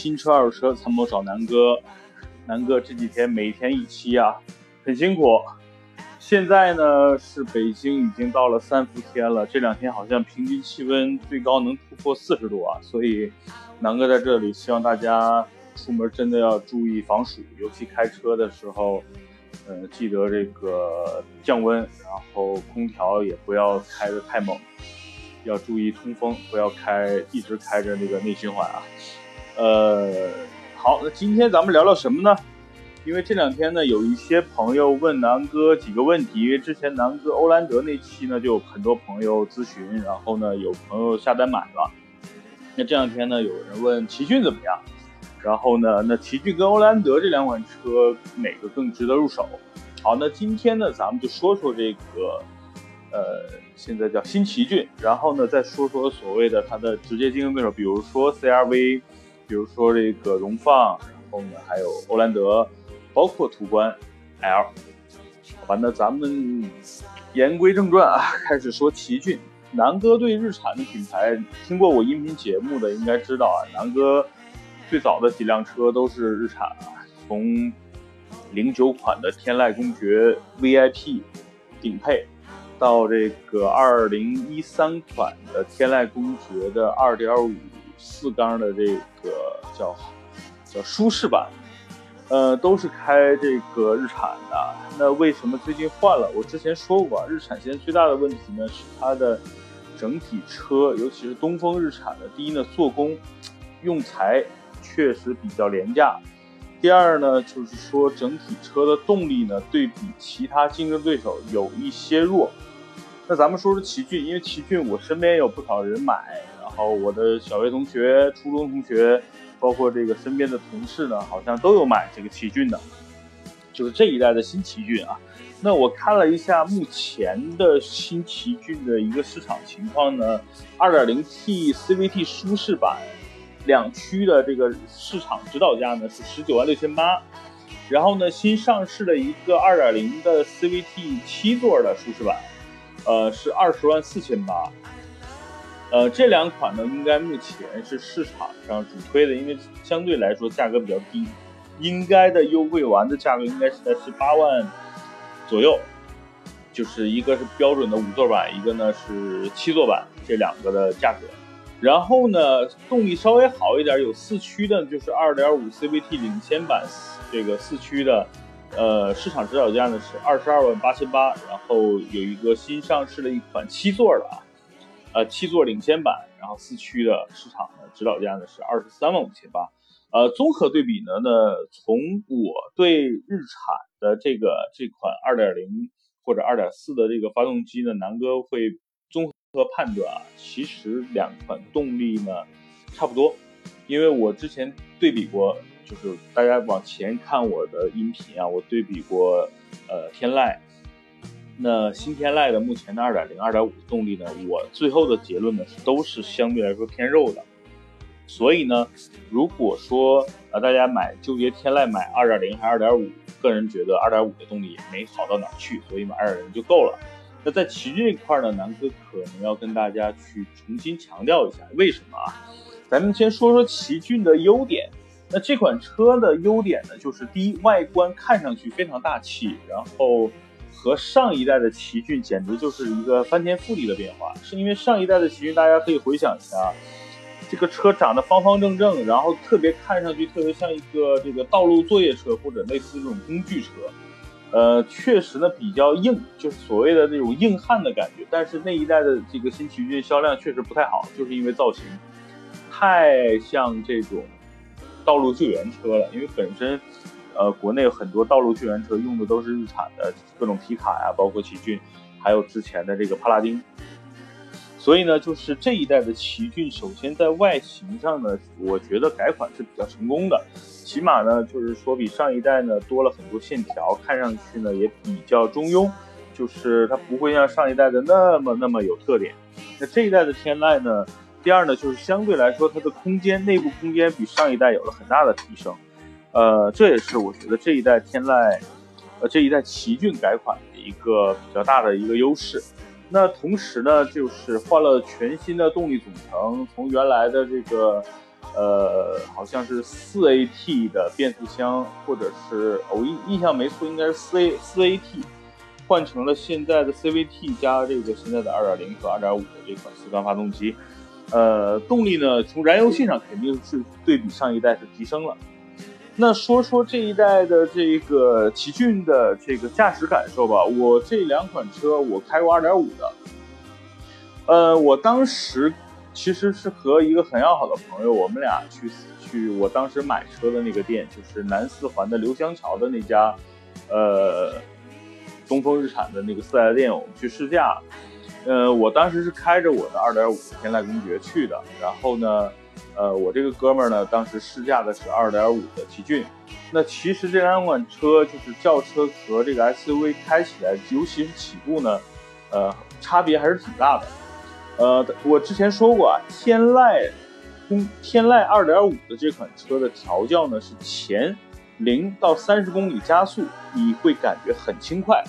新车二手车参谋找南哥。南哥这几天每天一期啊，很辛苦。现在呢是北京已经到了三伏天了，这两天好像平均气温最高能突破四十度啊，所以南哥在这里希望大家出门真的要注意防暑，尤其开车的时候，呃，记得这个降温，然后空调也不要开得太猛，要注意通风，不要开一直开着那个内循环啊。呃，好，那今天咱们聊聊什么呢？因为这两天呢，有一些朋友问南哥几个问题，之前南哥欧蓝德那期呢，就有很多朋友咨询，然后呢，有朋友下单买了。那这两天呢，有人问奇骏怎么样？然后呢，那奇骏跟欧蓝德这两款车哪个更值得入手？好，那今天呢，咱们就说说这个，呃，现在叫新奇骏，然后呢，再说说所谓的它的直接竞争对手，比如说 CRV。比如说这个荣放，然后呢还有欧蓝德，包括途观 L。好吧，那咱们言归正传啊，开始说奇骏。南哥对日产的品牌，听过我音频节目的应该知道啊，南哥最早的几辆车都是日产啊，从零九款的天籁公爵 VIP 顶配，到这个二零一三款的天籁公爵的二点五。四缸的这个叫叫舒适版，呃，都是开这个日产的。那为什么最近换了？我之前说过，日产现在最大的问题呢是它的整体车，尤其是东风日产的。第一呢，做工用材确实比较廉价；第二呢，就是说整体车的动力呢，对比其他竞争对手有一些弱。那咱们说说奇骏，因为奇骏我身边有不少人买。然后我的小学同学、初中同学，包括这个身边的同事呢，好像都有买这个奇骏的，就是这一代的新奇骏啊。那我看了一下目前的新奇骏的一个市场情况呢，2.0T CVT 舒适版两驱的这个市场指导价呢是十九万六千八，然后呢新上市的一个2.0的 CVT 七座的舒适版，呃是二十万四千八。呃，这两款呢，应该目前是市场上主推的，因为相对来说价格比较低，应该的优惠完的价格应该是在十八万左右，就是一个是标准的五座版，一个呢是七座版，这两个的价格。然后呢，动力稍微好一点，有四驱的，就是二点五 CVT 领先版，这个四驱的，呃，市场指导价呢是二十二万八千八，然后有一个新上市的一款七座的啊。呃，七座领先版，然后四驱的市场的指导价呢是二十三万五千八。呃，综合对比呢，呢从我对日产的这个这款二点零或者二点四的这个发动机呢，南哥会综合判断啊，其实两款动力呢差不多，因为我之前对比过，就是大家往前看我的音频啊，我对比过呃天籁。那新天籁的目前的二点零、二点五的动力呢？我最后的结论呢是都是相对来说偏肉的。所以呢，如果说呃大家买纠结天籁买二点零还是二点五，个人觉得二点五的动力也没好到哪去，所以买二点零就够了。那在奇骏这块呢，南哥可能要跟大家去重新强调一下，为什么啊？咱们先说说奇骏的优点。那这款车的优点呢，就是第一，外观看上去非常大气，然后。和上一代的奇骏简直就是一个翻天覆地的变化，是因为上一代的奇骏，大家可以回想一下，这个车长得方方正正，然后特别看上去特别像一个这个道路作业车或者类似这种工具车，呃，确实呢比较硬，就是所谓的那种硬汉的感觉。但是那一代的这个新奇骏销量确实不太好，就是因为造型太像这种道路救援车了，因为本身。呃，国内很多道路救援车用的都是日产的各种皮卡呀，包括奇骏，还有之前的这个帕拉丁。所以呢，就是这一代的奇骏，首先在外形上呢，我觉得改款是比较成功的，起码呢，就是说比上一代呢多了很多线条，看上去呢也比较中庸，就是它不会像上一代的那么那么有特点。那这一代的天籁呢，第二呢，就是相对来说它的空间，内部空间比上一代有了很大的提升。呃，这也是我觉得这一代天籁，呃，这一代奇骏改款的一个比较大的一个优势。那同时呢，就是换了全新的动力总成，从原来的这个，呃，好像是四 AT 的变速箱，或者是我印印象没错，应该是四 A 四 AT，换成了现在的 CVT 加这个现在的2.0和2.5的这款四缸发动机。呃，动力呢，从燃油性上肯定是对比上一代是提升了。那说说这一代的这个奇骏的这个驾驶感受吧。我这两款车我开过2.5的，呃，我当时其实是和一个很要好的朋友，我们俩去去我当时买车的那个店，就是南四环的刘香桥的那家，呃，东风日产的那个四 S 店，我们去试驾。呃，我当时是开着我的2.5天籁公爵去的，然后呢。呃，我这个哥们儿呢，当时试驾的是2.5的奇骏。那其实这两款车就是轿车和这个 SUV 开起来，尤其是起步呢，呃，差别还是挺大的。呃，我之前说过啊，天籁，天籁2.5的这款车的调教呢是前零到三十公里加速你会感觉很轻快，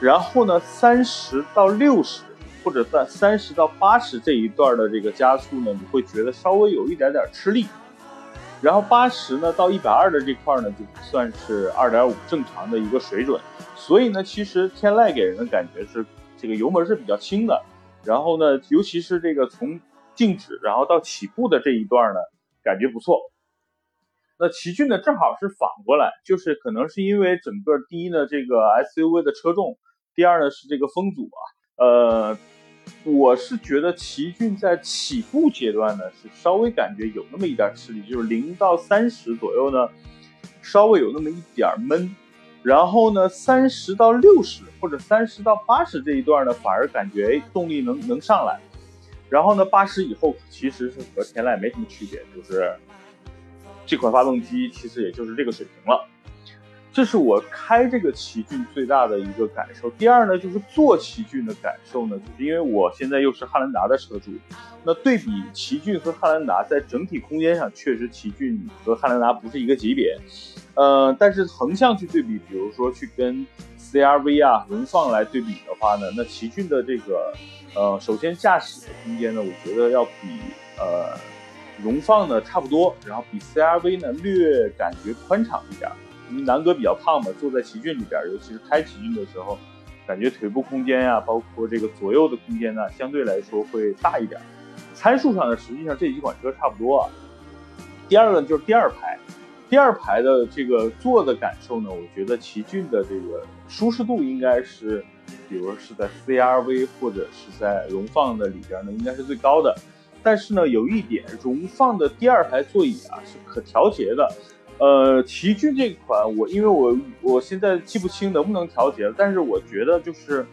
然后呢三十到六十。或者在三十到八十这一段的这个加速呢，你会觉得稍微有一点点吃力。然后八十呢到一百二的这块呢，就算是二点五正常的一个水准。所以呢，其实天籁给人的感觉是这个油门是比较轻的。然后呢，尤其是这个从静止然后到起步的这一段呢，感觉不错。那奇骏呢正好是反过来，就是可能是因为整个第一呢这个 SUV 的车重，第二呢是这个风阻啊，呃。我是觉得奇骏在起步阶段呢，是稍微感觉有那么一点吃力，就是零到三十左右呢，稍微有那么一点闷，然后呢，三十到六十或者三十到八十这一段呢，反而感觉哎动力能能上来，然后呢，八十以后其实是和天籁没什么区别，就是这款发动机其实也就是这个水平了。这是我开这个奇骏最大的一个感受。第二呢，就是坐奇骏的感受呢，就是因为我现在又是汉兰达的车主，那对比奇骏和汉兰达，在整体空间上，确实奇骏和汉兰达不是一个级别。呃，但是横向去对比，比如说去跟 CRV 啊、荣放来对比的话呢，那奇骏的这个，呃，首先驾驶的空间呢，我觉得要比呃荣放呢差不多，然后比 CRV 呢略感觉宽敞一点。因为南哥比较胖嘛，坐在奇骏里边，尤其是开奇骏的时候，感觉腿部空间呀，包括这个左右的空间呢，相对来说会大一点。参数上呢，实际上这几款车差不多啊。第二个就是第二排，第二排的这个坐的感受呢，我觉得奇骏的这个舒适度应该是，比如是在 CRV 或者是在荣放的里边呢，应该是最高的。但是呢，有一点，荣放的第二排座椅啊是可调节的。呃，奇骏这款我因为我我现在记不清能不能调节了，但是我觉得就是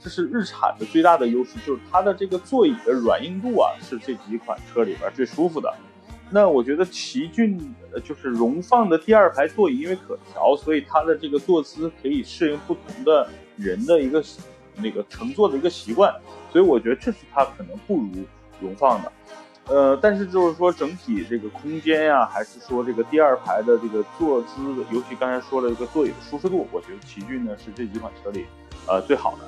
这是日产的最大的优势，就是它的这个座椅的软硬度啊是这几款车里边最舒服的。那我觉得奇骏就是荣放的第二排座椅，因为可调，所以它的这个坐姿可以适应不同的人的一个那个乘坐的一个习惯，所以我觉得这是它可能不如荣放的。呃，但是就是说整体这个空间呀，还是说这个第二排的这个坐姿，尤其刚才说了这个座椅的舒适度，我觉得奇骏呢是这几款车里呃最好的。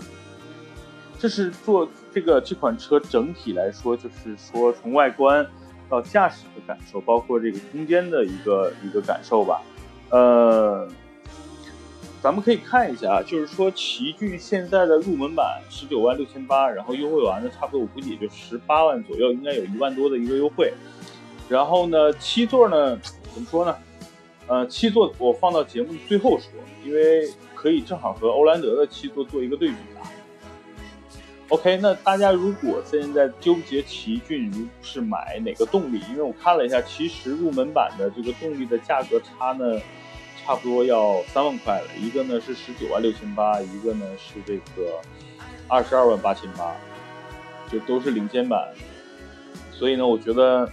这是做这个这款车整体来说，就是说从外观到驾驶的感受，包括这个空间的一个一个感受吧，呃。咱们可以看一下啊，就是说奇骏现在的入门版十九万六千八，然后优惠完了差不多我估计也就十八万左右，应该有一万多的一个优惠。然后呢，七座呢，怎么说呢？呃，七座我放到节目最后说，因为可以正好和欧蓝德的七座做一个对比啊。OK，那大家如果现在纠结奇骏如是买哪个动力，因为我看了一下，其实入门版的这个动力的价格差呢。差不多要三万块了，一个呢是十九万六千八，一个呢是这个二十二万八千八，就都是领先版。所以呢，我觉得，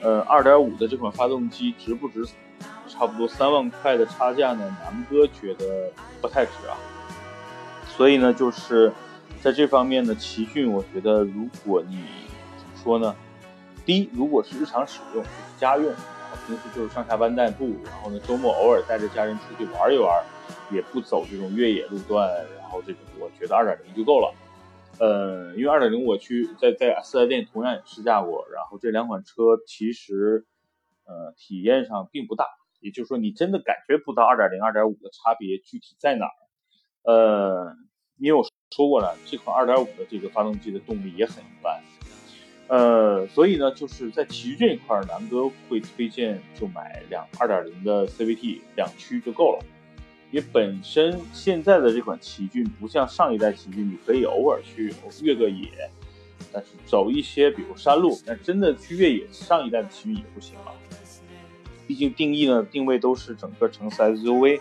呃，二点五的这款发动机值不值？差不多三万块的差价呢？南哥觉得不太值啊。所以呢，就是在这方面呢，奇骏，我觉得如果你怎么说呢？第一，如果是日常使用，就是家用。平时就是上下班代步，然后呢，周末偶尔带着家人出去玩一玩，也不走这种越野路段，然后这种我觉得二点零就够了。呃，因为二点零我去在在四 S 店同样也试驾过，然后这两款车其实呃体验上并不大，也就是说你真的感觉不到二点零、二点五的差别具体在哪儿。呃，因为我说过了，这款二点五的这个发动机的动力也很一般。呃，所以呢，就是在奇骏这一块，南哥会推荐就买两二点零的 CVT 两驱就够了。因为本身现在的这款奇骏不像上一代奇骏，你可以偶尔去越个野，但是走一些比如山路，但真的去越野，上一代的奇骏也不行了。毕竟定义呢定位都是整个城市 SUV，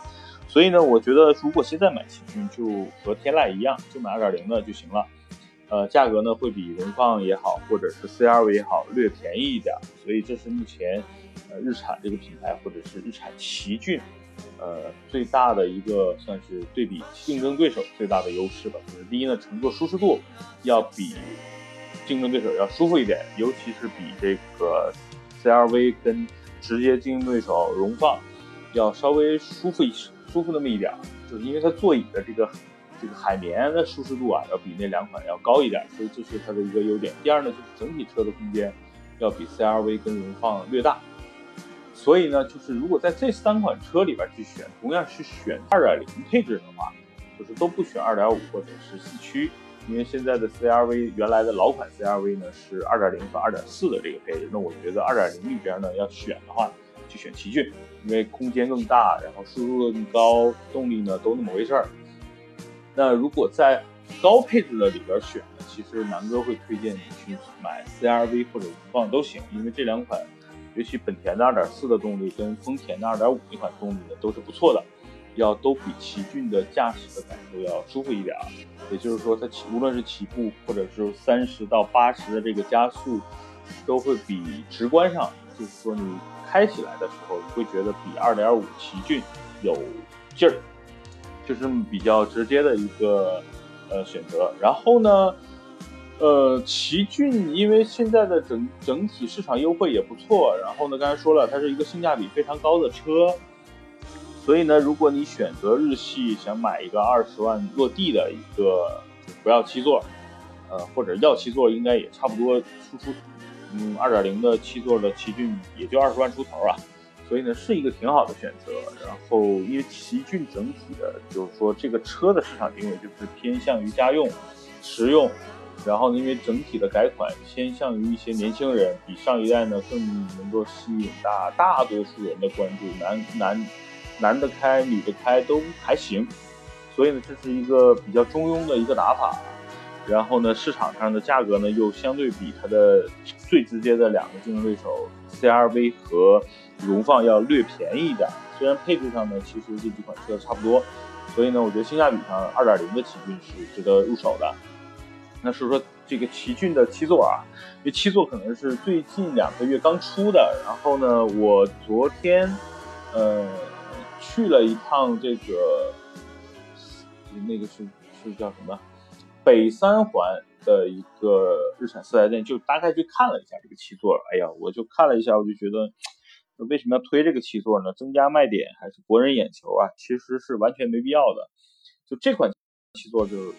所以呢，我觉得如果现在买奇骏，就和天籁一样，就买二点零的就行了。呃，价格呢会比荣放也好，或者是 CRV 也好略便宜一点，所以这是目前呃日产这个品牌或者是日产奇骏。呃，最大的一个算是对比竞争对手最大的优势吧，就是第一呢，乘坐舒适度要比竞争对手要舒服一点，尤其是比这个 CRV 跟直接竞争对手荣放要稍微舒服一舒服那么一点，就是因为它座椅的这个这个海绵的舒适度啊，要比那两款要高一点，所以这是它的一个优点。第二呢，就是整体车的空间要比 CRV 跟荣放略大。所以呢，就是如果在这三款车里边去选，同样是选二点零配置的话，就是都不选二点五或者是四驱，因为现在的 CRV 原来的老款 CRV 呢是二点零和二点四的这个配置，那我觉得二点零里边呢要选的话，就选奇骏，因为空间更大，然后舒适度更高，动力呢都那么回事儿。那如果在高配置的里边选呢，其实南哥会推荐你去买 CRV 或者荣放都行，因为这两款。尤其本田的2.4的动力跟丰田的2.5那款动力呢都是不错的，要都比奇骏的驾驶的感受要舒服一点。也就是说，它起无论是起步或者是三十到八十的这个加速，都会比直观上，就是说你开起来的时候，会觉得比2.5奇骏有劲儿，就是比较直接的一个呃选择。然后呢？呃，奇骏因为现在的整整体市场优惠也不错，然后呢，刚才说了，它是一个性价比非常高的车，所以呢，如果你选择日系，想买一个二十万落地的一个不要七座，呃，或者要七座，应该也差不多输出，嗯，二点零的七座的奇骏也就二十万出头啊，所以呢，是一个挺好的选择。然后因为奇骏整体的，就是说这个车的市场定位就是偏向于家用、实用。然后呢，因为整体的改款偏向于一些年轻人，比上一代呢更能够吸引大大多数人的关注，男男男的开，女的开都还行，所以呢，这是一个比较中庸的一个打法。然后呢，市场上的价格呢又相对比它的最直接的两个竞争对手 CRV 和荣放要略便宜一点。虽然配置上呢其实这几款车差不多，所以呢，我觉得性价比上2.0的奇骏是值得入手的。那说说这个奇骏的七座啊，因为七座可能是最近两个月刚出的。然后呢，我昨天呃去了一趟这个那个是是叫什么北三环的一个日产四 S 店，就大概去看了一下这个七座。哎呀，我就看了一下，我就觉得为什么要推这个七座呢？增加卖点还是博人眼球啊？其实是完全没必要的。就这款七座就是。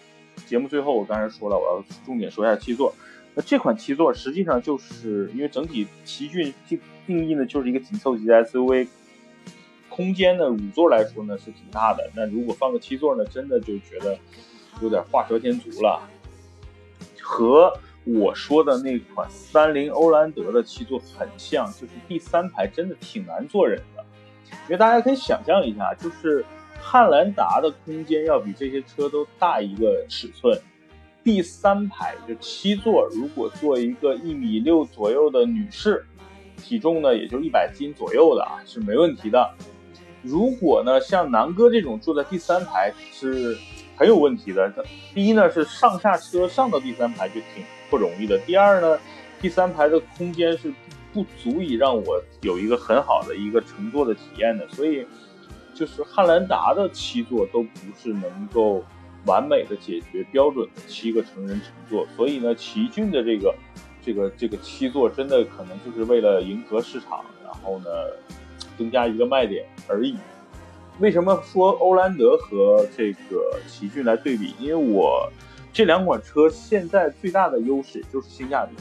节目最后，我刚才说了，我要重点说一下七座。那这款七座实际上就是因为整体奇骏定定义呢，就是一个紧凑级的 SUV，空间呢五座来说呢是挺大的。那如果放个七座呢，真的就觉得有点画蛇添足了。和我说的那款三菱欧蓝德的七座很像，就是第三排真的挺难坐人的。因为大家可以想象一下，就是。汉兰达的空间要比这些车都大一个尺寸，第三排就七座，如果坐一个一米六左右的女士，体重呢也就一百斤左右的啊是没问题的。如果呢像南哥这种坐在第三排是很有问题的。第一呢是上下车上到第三排就挺不容易的。第二呢，第三排的空间是不足以让我有一个很好的一个乘坐的体验的，所以。就是汉兰达的七座都不是能够完美的解决标准的七个成人乘坐，所以呢，奇骏的这个这个这个七座真的可能就是为了迎合市场，然后呢增加一个卖点而已。为什么说欧蓝德和这个奇骏来对比？因为我这两款车现在最大的优势就是性价比。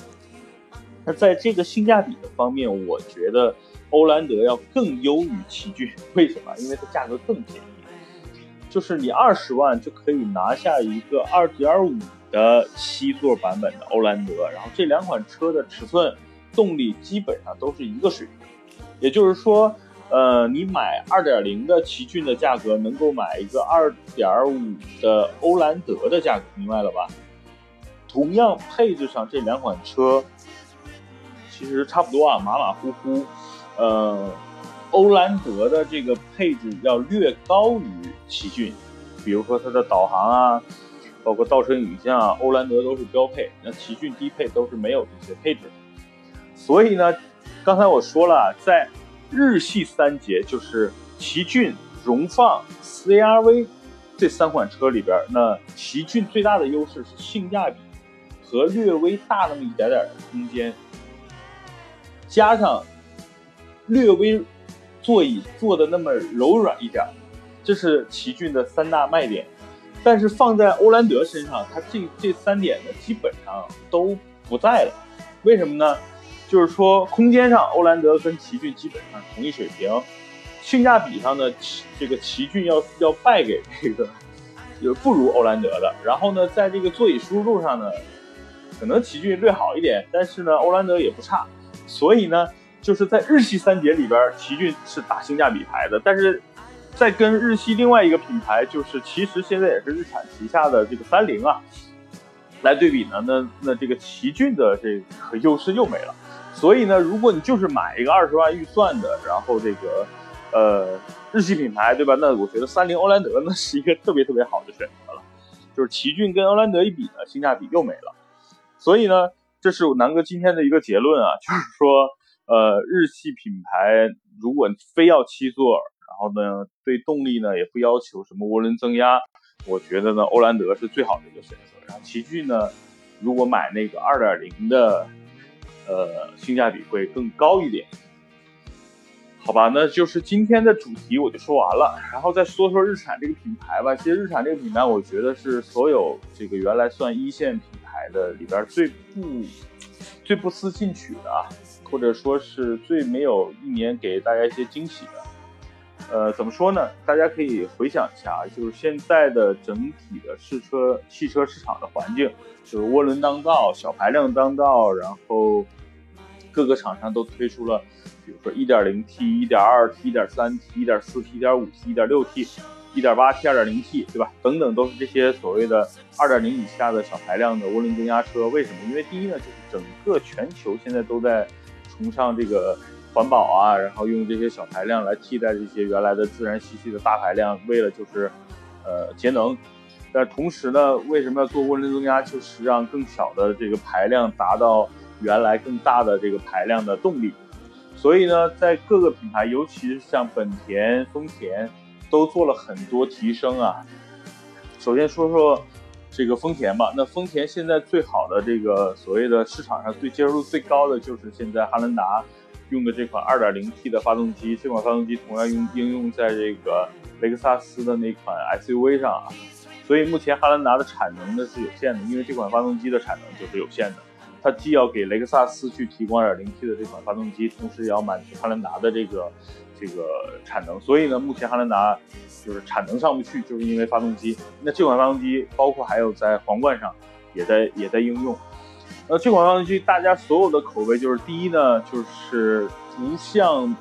那在这个性价比的方面，我觉得欧蓝德要更优于奇骏。为什么？因为它价格更便宜，就是你二十万就可以拿下一个二点五的七座版本的欧蓝德，然后这两款车的尺寸、动力基本上都是一个水平。也就是说，呃，你买二点零的奇骏的价格，能够买一个二点五的欧蓝德的价格，明白了吧？同样配置上，这两款车。其实差不多啊，马马虎虎。呃，欧蓝德的这个配置要略高于奇骏，比如说它的导航啊，包括倒车影像啊，欧蓝德都是标配，那奇骏低配都是没有这些配置。所以呢，刚才我说了，在日系三杰，就是奇骏、荣放、CRV 这三款车里边，那奇骏最大的优势是性价比和略微大那么一点点的空间。加上略微座椅做的那么柔软一点，这是奇骏的三大卖点。但是放在欧蓝德身上，它这这三点呢基本上都不在了。为什么呢？就是说空间上欧蓝德跟奇骏基本上同一水平，性价比上呢，这个奇骏要要败给这个，就不如欧蓝德的。然后呢，在这个座椅舒适度上呢，可能奇骏略好一点，但是呢，欧蓝德也不差。所以呢，就是在日系三杰里边，奇骏是打性价比牌的。但是，在跟日系另外一个品牌，就是其实现在也是日产旗下的这个三菱啊，来对比呢，那那这个奇骏的这个优势又没了。所以呢，如果你就是买一个二十万预算的，然后这个呃日系品牌，对吧？那我觉得三菱欧蓝德那 是一个特别特别好的选择了。就是奇骏跟欧蓝德一比呢，性价比又没了。所以呢。这是我南哥今天的一个结论啊，就是说，呃，日系品牌如果非要七座，然后呢，对动力呢也不要求什么涡轮增压，我觉得呢，欧蓝德是最好的一个选择。然后奇骏呢，如果买那个二点零的，呃，性价比会更高一点。好吧，那就是今天的主题我就说完了，然后再说说日产这个品牌吧。其实日产这个品牌，我觉得是所有这个原来算一线品牌的里边最不最不思进取的啊，或者说是最没有一年给大家一些惊喜的。呃，怎么说呢？大家可以回想一下啊，就是现在的整体的试车汽车市场的环境，就是涡轮当道、小排量当道，然后各个厂商都推出了。比如说 1.0T、1.2T、1.3T、1.4T、1.5T、1.6T、1.8T、2.0T，对吧？等等，都是这些所谓的2.0以下的小排量的涡轮增压车。为什么？因为第一呢，就是整个全球现在都在崇尚这个环保啊，然后用这些小排量来替代这些原来的自然吸气的大排量，为了就是呃节能。但同时呢，为什么要做涡轮增压？就是让更小的这个排量达到原来更大的这个排量的动力。所以呢，在各个品牌，尤其是像本田、丰田，都做了很多提升啊。首先说说这个丰田吧。那丰田现在最好的这个所谓的市场上最接受度最高的就是现在汉兰达用的这款 2.0T 的发动机。这款发动机同样用应用在这个雷克萨斯的那款 SUV 上啊。所以目前汉兰达的产能呢是有限的，因为这款发动机的产能就是有限的。它既要给雷克萨斯去提供 2.0T 的这款发动机，同时也要满足汉兰达的这个这个产能，所以呢，目前汉兰达就是产能上不去，就是因为发动机。那这款发动机包括还有在皇冠上也在也在应用。那这款发动机大家所有的口碑就是第一呢，就是不像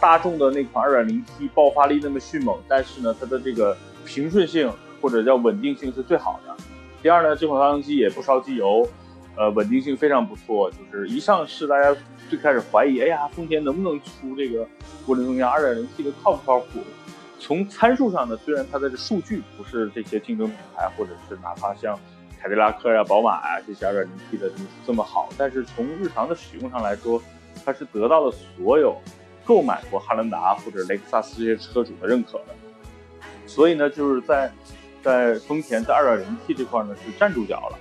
大众的那款 2.0T 爆发力那么迅猛，但是呢，它的这个平顺性或者叫稳定性是最好的。第二呢，这款发动机也不烧机油。呃，稳定性非常不错，就是一上市，大家最开始怀疑，哎呀，丰田能不能出这个涡轮增压 2.0T 的靠不靠谱？从参数上呢，虽然它的数据不是这些竞争品牌，或者是哪怕像凯迪拉克呀、宝马呀这些 2.0T 的这么好，但是从日常的使用上来说，它是得到了所有购买过汉兰达或者雷克萨斯这些车主的认可的。所以呢，就是在在丰田在 2.0T 这块呢是站住脚了。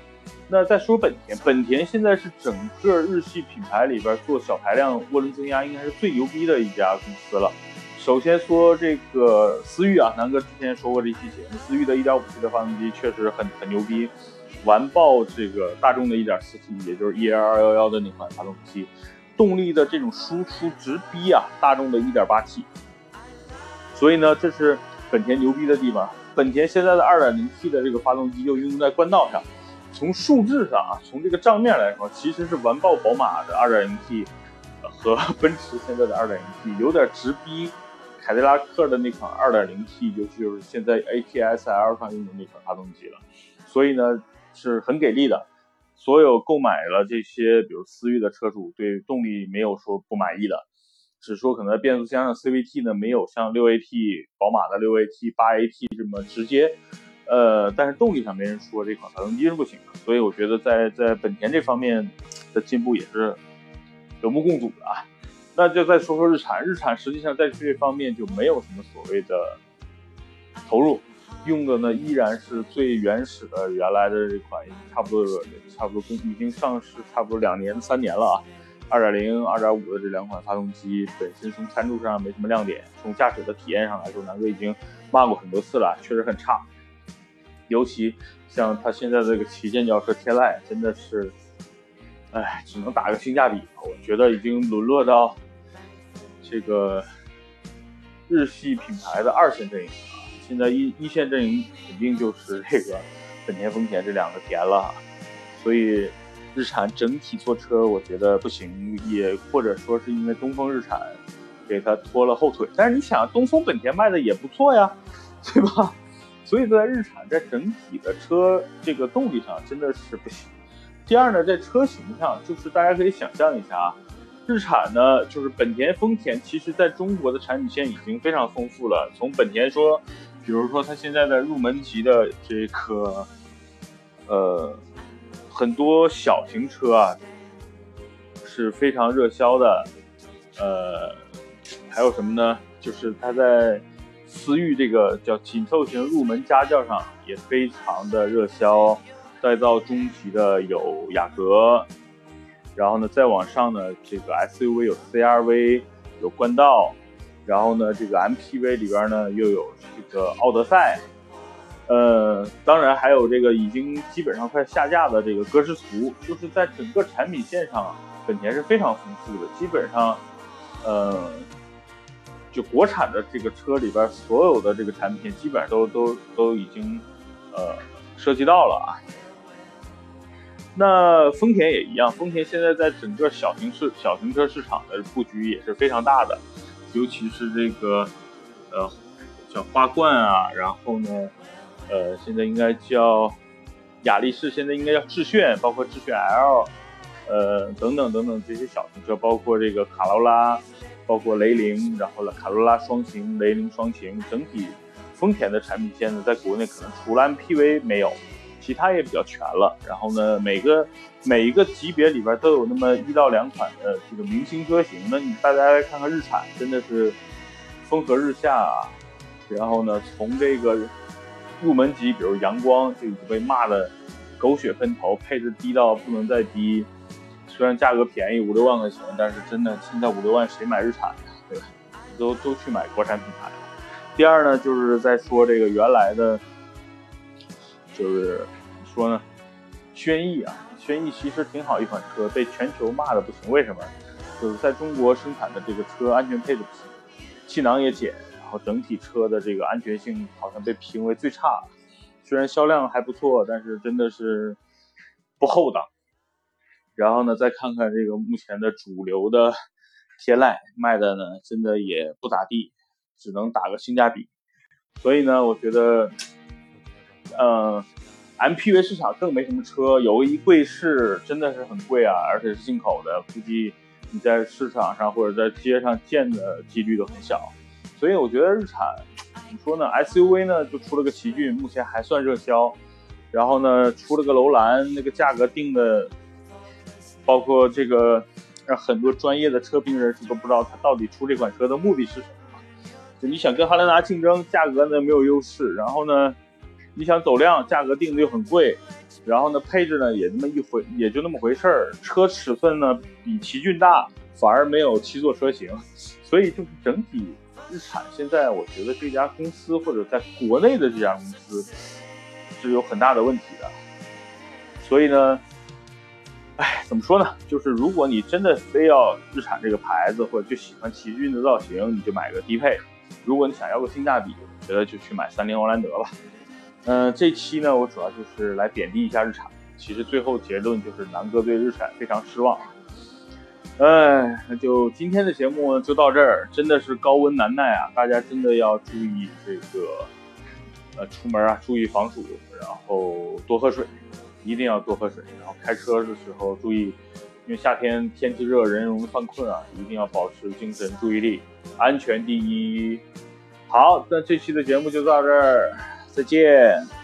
那再说本田，本田现在是整个日系品牌里边做小排量涡轮增压应该是最牛逼的一家公司了。首先说这个思域啊，南哥之前说过这期节目，思域的 1.5T 的发动机确实很很牛逼。完爆这个大众的 1.4T，也就是 EL211 的那款发动机，动力的这种输出直逼啊大众的 1.8T。所以呢，这是本田牛逼的地方。本田现在的 2.0T 的这个发动机又应用在冠道上，从数字上啊，从这个账面来说，其实是完爆宝马的 2.0T 和奔驰现在的 2.0T，有点直逼凯迪拉克的那款 2.0T，就就是现在 ATS-L 上用的那款发动机了。所以呢，是很给力的。所有购买了这些，比如思域的车主，对动力没有说不满意的。只说可能变速箱的 CVT 呢，没有像六 AT、宝马的六 AT、八 AT 这么直接，呃，但是动力上没人说这款发动机是不行的，所以我觉得在在本田这方面的进步也是有目共睹的啊。那就再说说日产，日产实际上在这方面就没有什么所谓的投入，用的呢依然是最原始的原来的这款，差不多差不多已经上市差不多两年三年了啊。二点零、二点五的这两款发动机本身从参数上没什么亮点，从驾驶的体验上来说，南哥已经骂过很多次了，确实很差。尤其像它现在这个旗舰轿车天籁，真的是，哎，只能打个性价比。我觉得已经沦落到这个日系品牌的二线阵营了。现在一一线阵营肯定就是这个本田、丰田这两个田了，所以。日产整体做车，我觉得不行，也或者说是因为东风日产给他拖了后腿。但是你想，东风本田卖的也不错呀，对吧？所以在日产在整体的车这个动力上真的是不行。第二呢，在车型上，就是大家可以想象一下啊，日产呢就是本田、丰田，其实在中国的产品线已经非常丰富了。从本田说，比如说它现在的入门级的这个，呃。很多小型车啊是非常热销的，呃，还有什么呢？就是它在思域这个叫紧凑型入门家轿上也非常的热销。再到中级的有雅阁，然后呢再往上呢，这个 SUV 有 CRV，有冠道，然后呢这个 MPV 里边呢又有这个奥德赛。呃，当然还有这个已经基本上快下架的这个歌诗图，就是在整个产品线上，本田是非常丰富的。基本上，呃，就国产的这个车里边所有的这个产品，基本上都都都已经呃涉及到了啊。那丰田也一样，丰田现在在整个小型市小型车市场的布局也是非常大的，尤其是这个呃像花冠啊，然后呢。呃，现在应该叫雅力士，现在应该叫致炫，包括致炫 L，呃，等等等等这些小型车，包括这个卡罗拉，包括雷凌，然后呢，卡罗拉双擎、雷凌双擎，整体丰田的产品线呢，在国内可能除了 MPV 没有，其他也比较全了。然后呢，每个每一个级别里边都有那么一到两款的这个明星车型。那你大家来看看日产，真的是风和日下啊。然后呢，从这个。入门级，比如阳光就已经被骂的狗血喷头，配置低到不能再低。虽然价格便宜五六万块钱，但是真的现在五六万谁买日产呀？对吧？都都去买国产品牌。第二呢，就是在说这个原来的，就是说呢？轩逸啊，轩逸其实挺好一款车，被全球骂的不行。为什么？就是在中国生产的这个车安全配置不行，气囊也减。然后整体车的这个安全性好像被评为最差，虽然销量还不错，但是真的是不厚道。然后呢，再看看这个目前的主流的天籁卖的呢，真的也不咋地，只能打个性价比。所以呢，我觉得，嗯，MPV 市场更没什么车，有一贵士真的是很贵啊，而且是进口的，估计你在市场上或者在街上见的几率都很小。所以我觉得日产怎么说呢？SUV 呢就出了个奇骏，目前还算热销。然后呢出了个楼兰，那个价格定的，包括这个让很多专业的车评人士都不知道他到底出这款车的目的是什么。就你想跟汉兰达竞争，价格呢没有优势。然后呢你想走量，价格定的又很贵。然后呢配置呢也那么一回，也就那么回事儿。车尺寸呢比奇骏大，反而没有七座车型。所以就是整体。日产现在，我觉得这家公司或者在国内的这家公司是有很大的问题的。所以呢，哎，怎么说呢？就是如果你真的非要日产这个牌子，或者就喜欢奇骏的造型，你就买个低配；如果你想要个性价比，觉得就去买三菱欧蓝德吧。嗯，这期呢，我主要就是来贬低一下日产。其实最后结论就是南哥对日产非常失望。哎，那就今天的节目就到这儿，真的是高温难耐啊！大家真的要注意这个，呃，出门啊注意防暑，然后多喝水，一定要多喝水。然后开车的时候注意，因为夏天天气热，人容易犯困啊，一定要保持精神注意力，安全第一。好，那这期的节目就到这儿，再见。